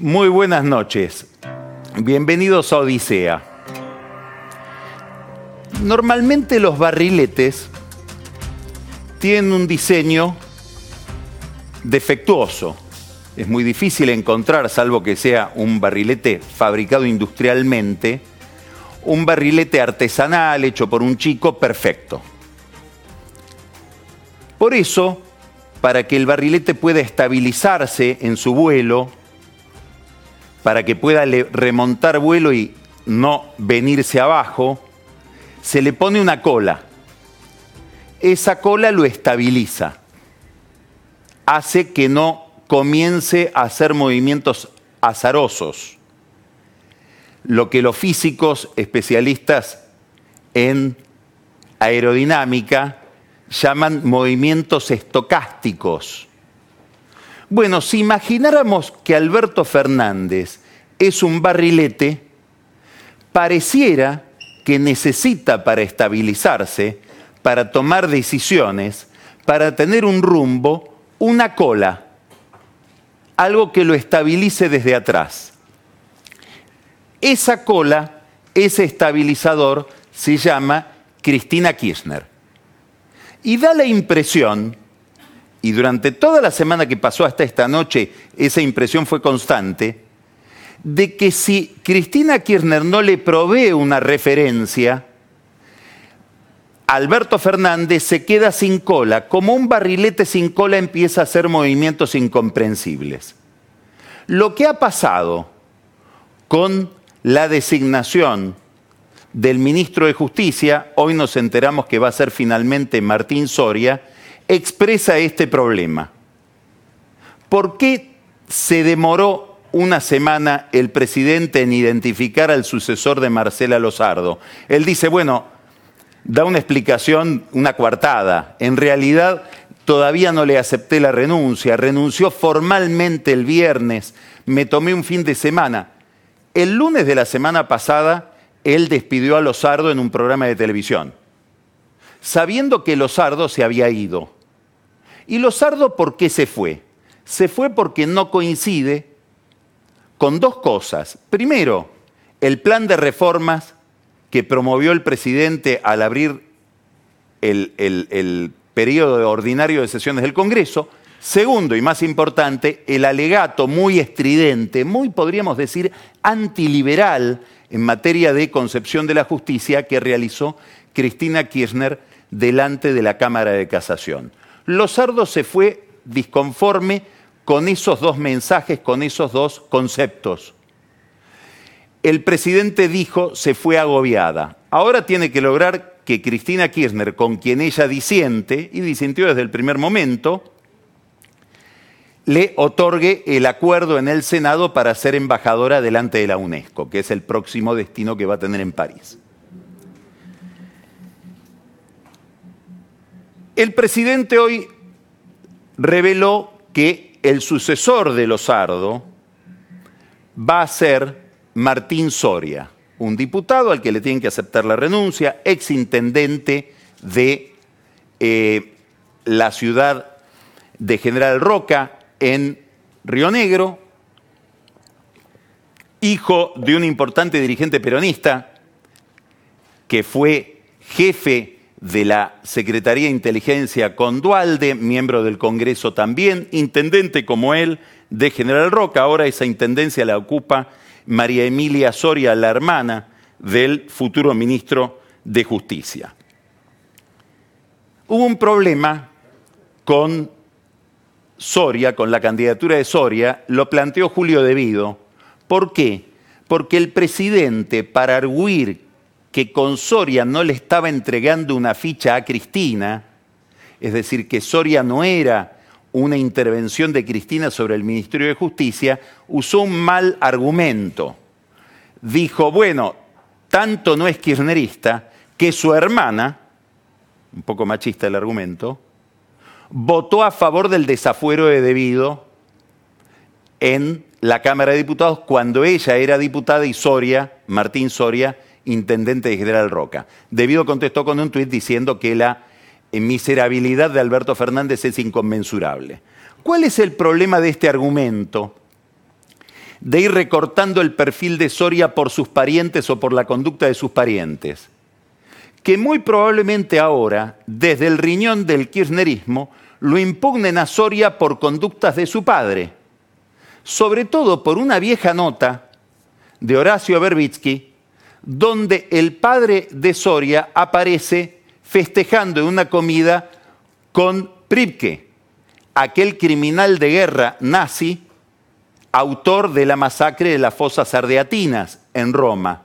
Muy buenas noches. Bienvenidos a Odisea. Normalmente los barriletes tienen un diseño defectuoso. Es muy difícil encontrar, salvo que sea un barrilete fabricado industrialmente, un barrilete artesanal hecho por un chico perfecto. Por eso, para que el barrilete pueda estabilizarse en su vuelo, para que pueda remontar vuelo y no venirse abajo, se le pone una cola. Esa cola lo estabiliza, hace que no comience a hacer movimientos azarosos, lo que los físicos especialistas en aerodinámica llaman movimientos estocásticos. Bueno, si imagináramos que Alberto Fernández es un barrilete, pareciera que necesita para estabilizarse, para tomar decisiones, para tener un rumbo, una cola, algo que lo estabilice desde atrás. Esa cola, ese estabilizador, se llama Cristina Kirchner. Y da la impresión, y durante toda la semana que pasó hasta esta noche esa impresión fue constante, de que si Cristina Kirchner no le provee una referencia, Alberto Fernández se queda sin cola, como un barrilete sin cola empieza a hacer movimientos incomprensibles. Lo que ha pasado con la designación del ministro de Justicia, hoy nos enteramos que va a ser finalmente Martín Soria, expresa este problema. ¿Por qué se demoró una semana el presidente en identificar al sucesor de Marcela Lozardo? Él dice, bueno, da una explicación, una coartada. En realidad todavía no le acepté la renuncia, renunció formalmente el viernes, me tomé un fin de semana. El lunes de la semana pasada él despidió a Lozardo en un programa de televisión, sabiendo que Lozardo se había ido. ¿Y Lozardo por qué se fue? Se fue porque no coincide con dos cosas. Primero, el plan de reformas que promovió el presidente al abrir el, el periodo ordinario de sesiones del Congreso. Segundo y más importante, el alegato muy estridente, muy podríamos decir antiliberal en materia de concepción de la justicia que realizó Cristina Kirchner delante de la Cámara de Casación. Lozardo se fue disconforme con esos dos mensajes, con esos dos conceptos. El presidente dijo se fue agobiada. Ahora tiene que lograr que Cristina Kirchner, con quien ella disiente, y disintió desde el primer momento, le otorgue el acuerdo en el Senado para ser embajadora delante de la UNESCO, que es el próximo destino que va a tener en París. El presidente hoy reveló que el sucesor de Lozardo va a ser Martín Soria, un diputado al que le tienen que aceptar la renuncia, exintendente de eh, la ciudad de General Roca, en Río Negro, hijo de un importante dirigente peronista que fue jefe de la Secretaría de Inteligencia con Dualde, miembro del Congreso también, intendente como él de General Roca. Ahora esa intendencia la ocupa María Emilia Soria, la hermana del futuro ministro de Justicia. Hubo un problema con Soria, con la candidatura de Soria, lo planteó Julio Devido. ¿Por qué? Porque el presidente, para arguir que con Soria no le estaba entregando una ficha a Cristina, es decir, que Soria no era una intervención de Cristina sobre el Ministerio de Justicia, usó un mal argumento. Dijo, bueno, tanto no es kirchnerista que su hermana, un poco machista el argumento, votó a favor del desafuero de debido en la Cámara de Diputados cuando ella era diputada y Soria, Martín Soria, intendente de General Roca. Debido contestó con un tuit diciendo que la miserabilidad de Alberto Fernández es inconmensurable. ¿Cuál es el problema de este argumento? de ir recortando el perfil de Soria por sus parientes o por la conducta de sus parientes, que muy probablemente ahora, desde el riñón del kirchnerismo, lo impugnen a Soria por conductas de su padre, sobre todo por una vieja nota de Horacio Berbitsky, donde el padre de Soria aparece festejando en una comida con Pripke, aquel criminal de guerra nazi, autor de la masacre de las fosas ardeatinas en Roma.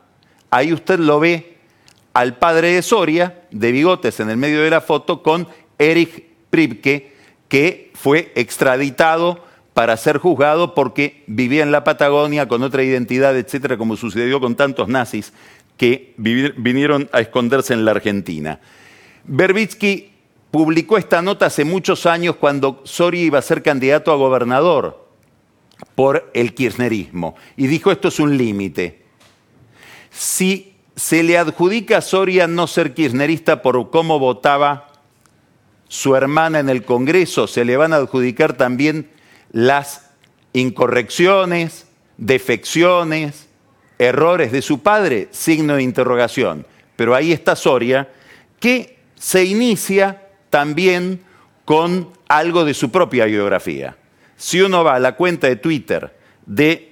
Ahí usted lo ve al padre de Soria, de bigotes en el medio de la foto, con Erich Pripke, que fue extraditado para ser juzgado porque vivía en la Patagonia con otra identidad, etcétera, como sucedió con tantos nazis que vinieron a esconderse en la Argentina. Berbitsky publicó esta nota hace muchos años cuando Soria iba a ser candidato a gobernador por el kirchnerismo y dijo esto es un límite. Si se le adjudica a Soria no ser kirchnerista por cómo votaba su hermana en el Congreso, se le van a adjudicar también las incorrecciones, defecciones, errores de su padre, signo de interrogación. Pero ahí está Soria, que se inicia también con algo de su propia biografía. Si uno va a la cuenta de Twitter de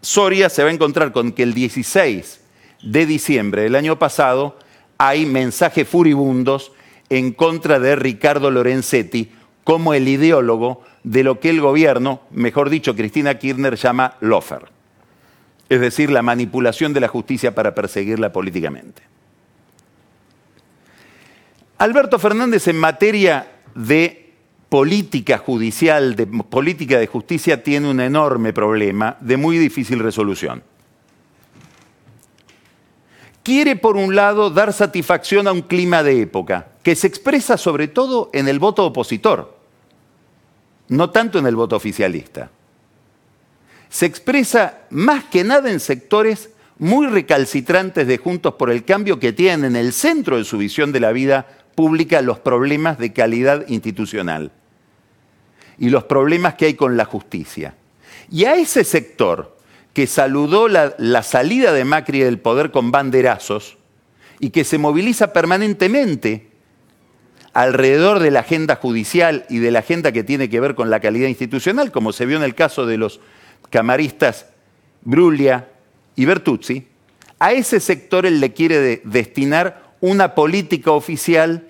Soria, se va a encontrar con que el 16 de diciembre del año pasado hay mensajes furibundos en contra de Ricardo Lorenzetti como el ideólogo de lo que el gobierno, mejor dicho, Cristina Kirchner llama lofer, es decir, la manipulación de la justicia para perseguirla políticamente. Alberto Fernández en materia de política judicial, de política de justicia, tiene un enorme problema de muy difícil resolución quiere, por un lado, dar satisfacción a un clima de época, que se expresa sobre todo en el voto opositor, no tanto en el voto oficialista. Se expresa más que nada en sectores muy recalcitrantes de Juntos por el Cambio que tienen en el centro de su visión de la vida pública los problemas de calidad institucional y los problemas que hay con la justicia. Y a ese sector, que saludó la, salida de Macri del poder con banderazos y que se moviliza permanentemente alrededor de la agenda judicial y de la agenda que tiene que ver con la calidad institucional, como se vio en el caso de los camaristas Bruglia y Bertuzzi, a ese sector él le quiere destinar una política oficial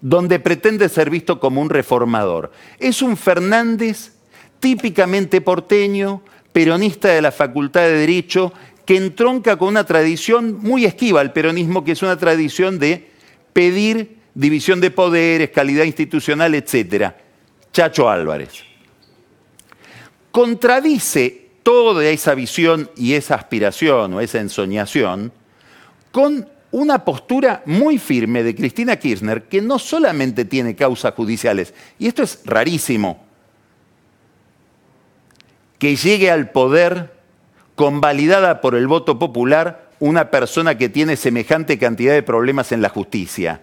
donde pretende ser visto como un reformador. Es un Fernández típicamente porteño, peronista de la Facultad de Derecho que entronca con una tradición muy esquiva al peronismo, que es una tradición de pedir división de poderes, calidad institucional, etc. Chacho Álvarez. Contradice toda esa visión y esa aspiración o esa ensoñación con una postura muy firme de Cristina Kirchner que no solamente tiene causas judiciales, y esto es rarísimo, que llegue al poder convalidada por el voto popular una persona que tiene semejante cantidad de problemas en la justicia.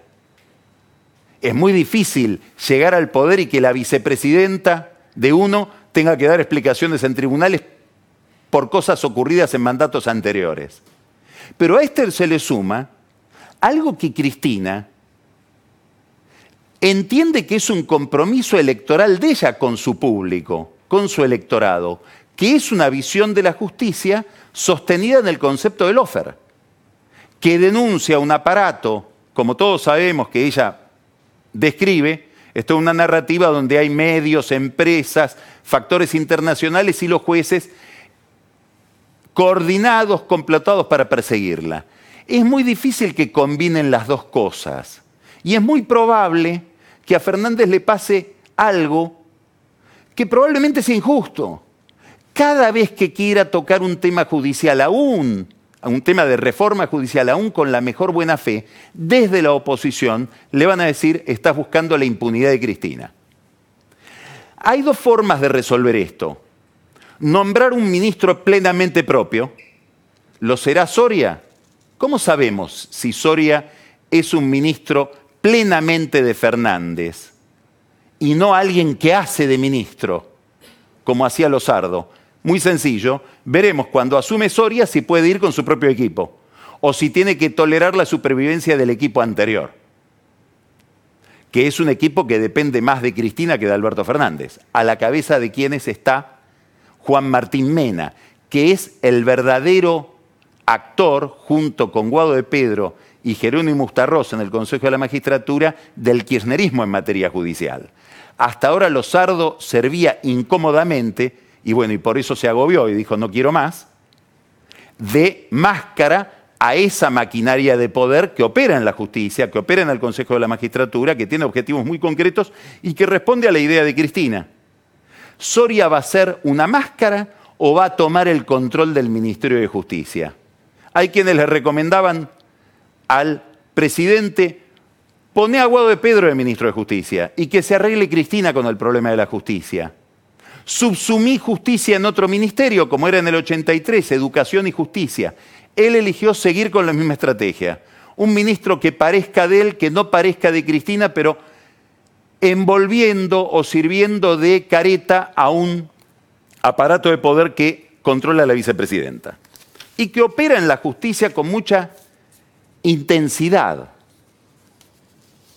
Es muy difícil llegar al poder y que la vicepresidenta de uno tenga que dar explicaciones en tribunales por cosas ocurridas en mandatos anteriores. Pero a este se le suma algo que Cristina entiende que es un compromiso electoral de ella con su público con su electorado, que es una visión de la justicia sostenida en el concepto del offer, que denuncia un aparato, como todos sabemos que ella describe, esto es una narrativa donde hay medios, empresas, factores internacionales y los jueces coordinados, complotados para perseguirla. Es muy difícil que combinen las dos cosas. Y es muy probable que a Fernández le pase algo que probablemente es injusto. Cada vez que quiera tocar un tema judicial, aún un tema de reforma judicial, aún con la mejor buena fe, desde la oposición le van a decir, estás buscando la impunidad de Cristina. Hay dos formas de resolver esto. Nombrar un ministro plenamente propio. ¿Lo será Soria? ¿Cómo sabemos si Soria es un ministro plenamente de Fernández? y no alguien que hace de ministro, como hacía Lozardo. Muy sencillo, veremos cuando asume Soria si puede ir con su propio equipo o si tiene que tolerar la supervivencia del equipo anterior, que es un equipo que depende más de Cristina que de Alberto Fernández, a la cabeza de quienes está Juan Martín Mena, que es el verdadero actor, junto con Guado de Pedro y Jerónimo Ustarroz en el Consejo de la Magistratura, del kirchnerismo en materia judicial. Hasta ahora Lozardo servía incómodamente, y bueno, y por eso se agobió y dijo no quiero más, de máscara a esa maquinaria de poder que opera en la justicia, que opera en el Consejo de la Magistratura, que tiene objetivos muy concretos y que responde a la idea de Cristina. ¿Soria va a ser una máscara o va a tomar el control del Ministerio de Justicia? Hay quienes le recomendaban al presidente pone a Guado de Pedro de ministro de Justicia y que se arregle Cristina con el problema de la justicia. Subsumí justicia en otro ministerio, como era en el 83, educación y justicia. Él eligió seguir con la misma estrategia. Un ministro que parezca de él, que no parezca de Cristina, pero envolviendo o sirviendo de careta a un aparato de poder que controla a la vicepresidenta y que opera en la justicia con mucha intensidad.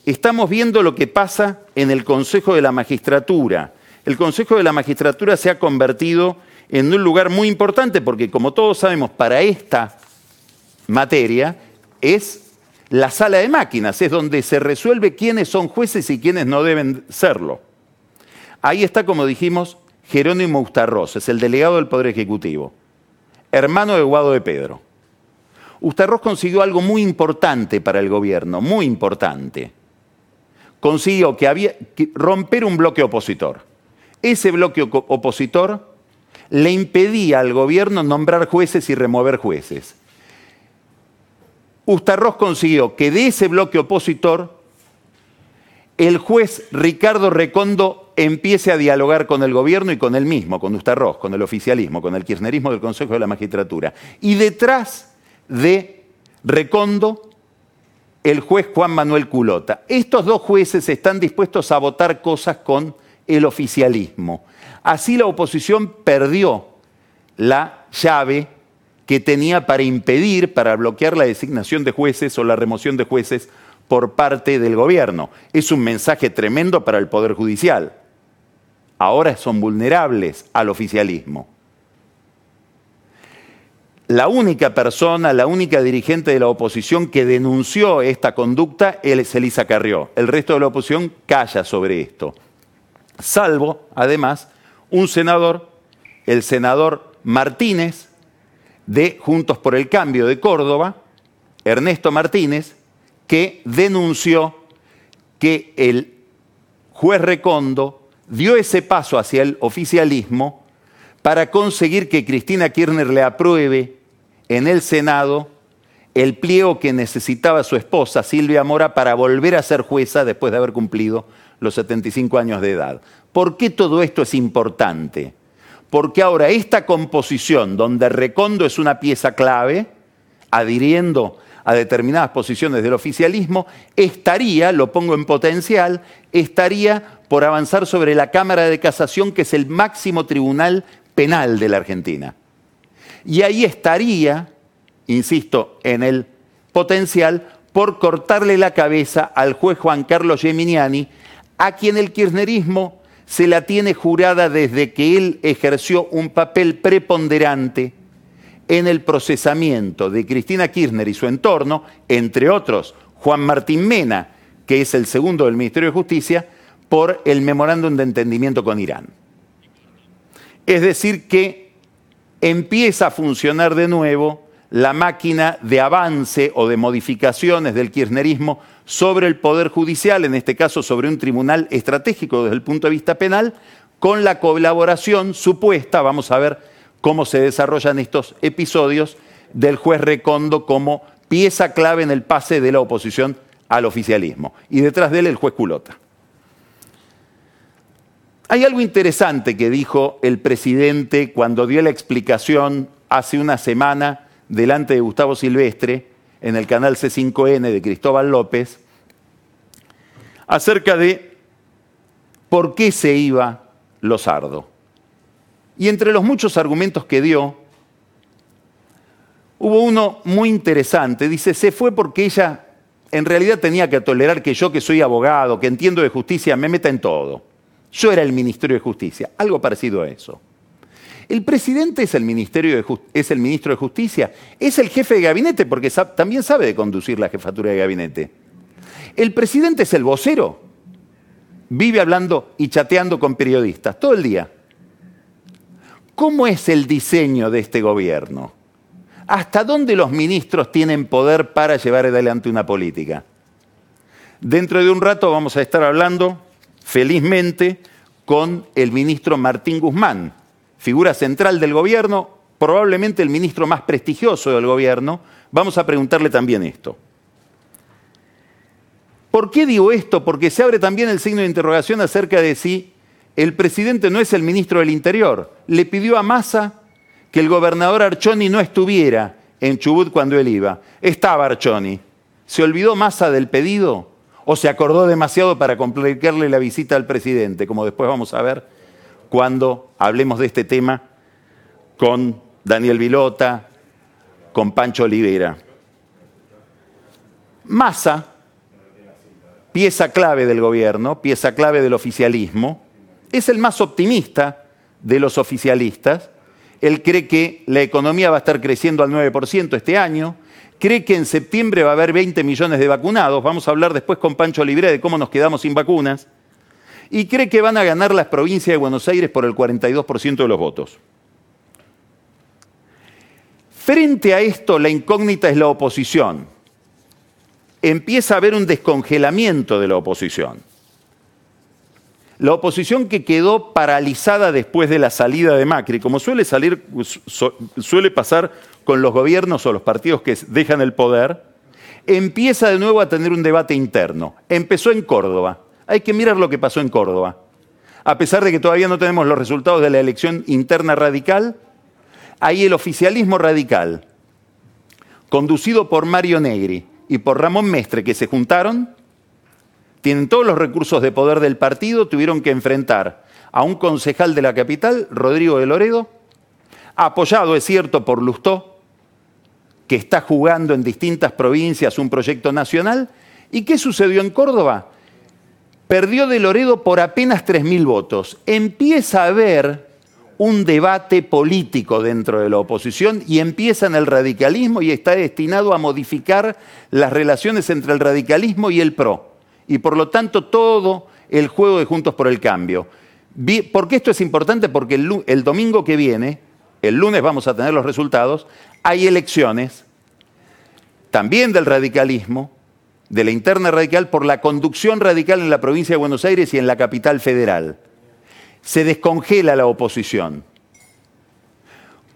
Estamos viendo lo que pasa en el Consejo de la Magistratura. El Consejo de la Magistratura se ha convertido en un lugar muy importante porque, como todos sabemos, para esta materia es la sala de máquinas, es donde se resuelve quiénes son jueces y quiénes no deben serlo. Ahí está, como dijimos, Jerónimo Ustarroz, es el delegado del Poder Ejecutivo, hermano de Guado de Pedro. Ustarroz consiguió algo muy importante para el gobierno, muy importante. Consiguió que había romper un bloque opositor. Ese bloque opositor le impedía al gobierno nombrar jueces y remover jueces. Ustarroz consiguió que de ese bloque opositor el juez Ricardo Recondo empiece a dialogar con el gobierno y con él mismo, con Ustarroz, con el oficialismo, con el kirchnerismo del Consejo de la Magistratura. Y detrás de Recondo, el juez Juan Manuel Culota. Estos dos jueces están dispuestos a votar cosas con el oficialismo. Así la oposición perdió la llave que tenía para impedir, para bloquear la designación de jueces o la remoción de jueces por parte del gobierno. Es un mensaje tremendo para el Poder Judicial. Ahora son vulnerables al oficialismo la única persona, la única dirigente de la oposición que denunció esta conducta es Elisa Carrió. El resto de la oposición calla sobre esto. Salvo, además, un senador, el senador Martínez, de Juntos por el Cambio de Córdoba, Ernesto Martínez, que denunció que el juez Recondo dio ese paso hacia el oficialismo para conseguir que Cristina Kirchner le apruebe en el Senado el pliego que necesitaba su esposa Silvia Mora para volver a ser jueza después de haber cumplido los 75 años de edad. ¿Por qué todo esto es importante? Porque ahora esta composición, donde Recondo es una pieza clave, adhiriendo a determinadas posiciones del oficialismo, estaría, lo pongo en potencial, estaría por avanzar sobre la Cámara de Casación, que es el máximo tribunal penal de la Argentina. Y ahí estaría, insisto, en el potencial por cortarle la cabeza al juez Juan Carlos Geminiani, a quien el kirchnerismo se la tiene jurada desde que él ejerció un papel preponderante en el procesamiento de Cristina Kirchner y su entorno, entre otros Juan Martín Mena, que es el segundo del Ministerio de Justicia, por el memorándum de entendimiento con Irán. Es decir, que empieza a funcionar de nuevo la máquina de avance o de modificaciones del kirchnerismo sobre el Poder Judicial, en este caso sobre un tribunal estratégico desde el punto de vista penal, con la colaboración supuesta, vamos a ver cómo se desarrollan estos episodios, del juez Recondo como pieza clave en el pase de la oposición al oficialismo. Y detrás de él el juez Culota. Hay algo interesante que dijo el presidente cuando dio la explicación hace una semana delante de Gustavo Silvestre en el canal C5N de Cristóbal López acerca de por qué se iba Lozardo. Y entre los muchos argumentos que dio, hubo uno muy interesante. Dice, se fue porque ella en realidad tenía que tolerar que yo, que soy abogado, que entiendo de justicia, me meta en todo. Yo era el Ministerio de Justicia, algo parecido a eso. El presidente es el, ministerio es el ministro de Justicia, es el jefe de gabinete porque también sabe de conducir la jefatura de gabinete. El presidente es el vocero, vive hablando y chateando con periodistas todo el día. ¿Cómo es el diseño de este gobierno? ¿Hasta dónde los ministros tienen poder para llevar adelante una política? Dentro de un rato vamos a estar hablando, felizmente, con el ministro Martín Guzmán, figura central del gobierno, probablemente el ministro más prestigioso del gobierno. Vamos a preguntarle también esto. ¿Por qué digo esto? Porque se abre también el signo de interrogación acerca de si el presidente no es el ministro del Interior. Le pidió a Massa que el gobernador Archoni no estuviera en Chubut cuando él iba. Estaba Archoni. ¿Se olvidó Massa del pedido o se acordó demasiado para complicarle la visita al presidente, como después vamos a ver cuando hablemos de este tema con Daniel Vilota, con Pancho Olivera? Massa pieza clave del gobierno, pieza clave del oficialismo, es el más optimista de los oficialistas. Él cree que la economía va a estar creciendo al 9% este año, cree que en septiembre va a haber 20 millones de vacunados, vamos a hablar después con Pancho Libre de cómo nos quedamos sin vacunas, y cree que van a ganar las provincias de Buenos Aires por el 42% de los votos. Frente a esto, la incógnita es la oposición empieza a haber un descongelamiento de la oposición. La oposición que quedó paralizada después de la salida de Macri, como suele, suele pasar con los gobiernos o los partidos que dejan el poder, empieza de nuevo a tener un debate interno. Empezó en Córdoba. Hay que mirar lo que pasó en Córdoba. A pesar de que todavía no tenemos los resultados de la elección interna radical, ahí el oficialismo radical, conducido por Mario Negri, y por Ramón Mestre, que se juntaron, tienen todos los recursos de poder del partido, tuvieron que enfrentar a un concejal de la capital, Rodrigo de Loredo, apoyado, es cierto, por Lustó, que está jugando en distintas provincias un proyecto nacional. ¿Y qué sucedió en Córdoba? Perdió de Loredo por apenas 3.000 votos. Empieza a haber un debate político dentro de la oposición y empieza en el radicalismo y está destinado a modificar las relaciones entre el radicalismo y el PRO. Y por lo tanto todo el juego de Juntos por el Cambio. ¿Por qué esto es importante? Porque el, el domingo que viene, el lunes vamos a tener los resultados, hay elecciones, también del radicalismo, de la interna radical, por la conducción radical en la provincia de Buenos Aires y en la capital federal se descongela la oposición.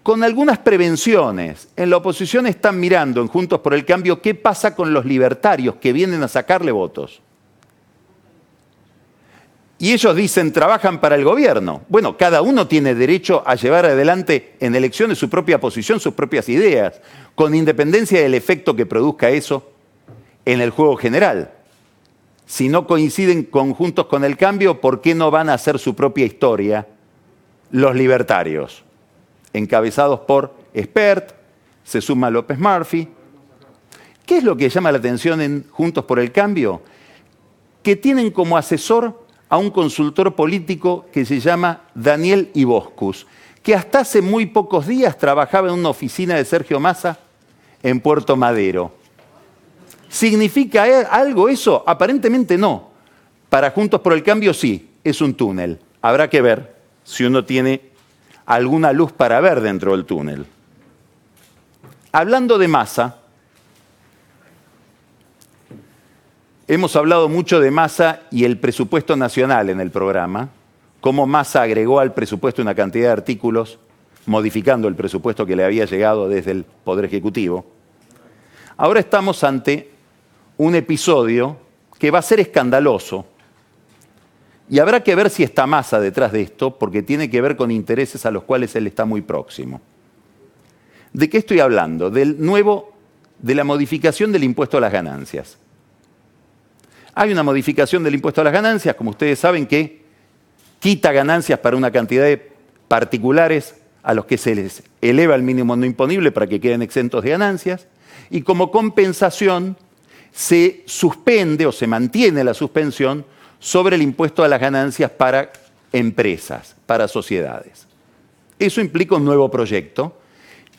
Con algunas prevenciones. En la oposición están mirando en Juntos por el Cambio qué pasa con los libertarios que vienen a sacarle votos. Y ellos dicen, trabajan para el gobierno. Bueno, cada uno tiene derecho a llevar adelante en elecciones su propia posición, sus propias ideas, con independencia del efecto que produzca eso en el juego general si no coinciden conjuntos con el cambio, ¿por qué no van a hacer su propia historia los libertarios? Encabezados por Expert, se suma López Murphy. ¿Qué es lo que llama la atención en Juntos por el Cambio? Que tienen como asesor a un consultor político que se llama Daniel Iboscus, que hasta hace muy pocos días trabajaba en una oficina de Sergio Massa en Puerto Madero. ¿Significa algo eso? Aparentemente no. Para Juntos por el Cambio sí, es un túnel. Habrá que ver si uno tiene alguna luz para ver dentro del túnel. Hablando de masa, hemos hablado mucho de masa y el presupuesto nacional en el programa, cómo Massa agregó al presupuesto una cantidad de artículos modificando el presupuesto que le había llegado desde el Poder Ejecutivo. Ahora estamos ante un episodio que va a ser escandaloso. Y habrá que ver si está masa detrás de esto, porque tiene que ver con intereses a los cuales él está muy próximo. ¿De qué estoy hablando? Del nuevo, de la modificación del impuesto a las ganancias. Hay una modificación del impuesto a las ganancias, como ustedes saben, que quita ganancias para una cantidad de particulares a los que se les eleva el mínimo no imponible para que queden exentos de ganancias, y como compensación se suspende o se mantiene la suspensión sobre el impuesto a las ganancias para empresas, para sociedades. Eso implica un nuevo proyecto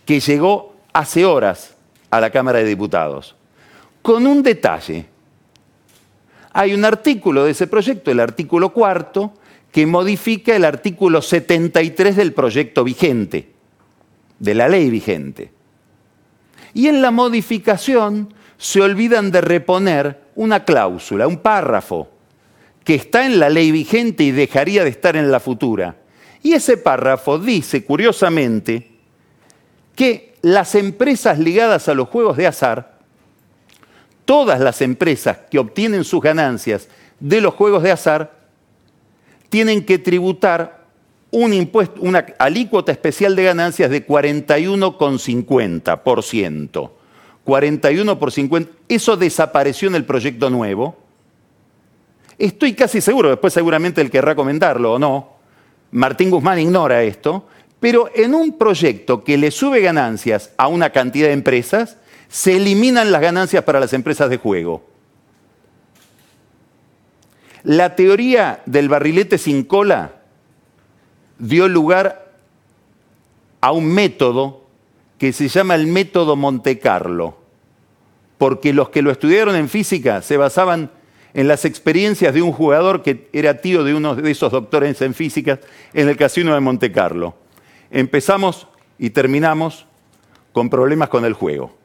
que llegó hace horas a la Cámara de Diputados, con un detalle. Hay un artículo de ese proyecto, el artículo cuarto, que modifica el artículo 73 del proyecto vigente, de la ley vigente. Y en la modificación se olvidan de reponer una cláusula, un párrafo, que está en la ley vigente y dejaría de estar en la futura. Y ese párrafo dice, curiosamente, que las empresas ligadas a los juegos de azar, todas las empresas que obtienen sus ganancias de los juegos de azar, tienen que tributar un impuesto, una alícuota especial de ganancias de 41,50%. 41 por 50. Eso desapareció en el proyecto nuevo. Estoy casi seguro, después seguramente él querrá comentarlo o no. Martín Guzmán ignora esto, pero en un proyecto que le sube ganancias a una cantidad de empresas, se eliminan las ganancias para las empresas de juego. La teoría del barrilete sin cola dio lugar a un método que se llama el método Monte Carlo, porque los que lo estudiaron en física se basaban en las experiencias de un jugador que era tío de uno de esos doctores en física en el casino de Monte Carlo. Empezamos y terminamos con problemas con el juego.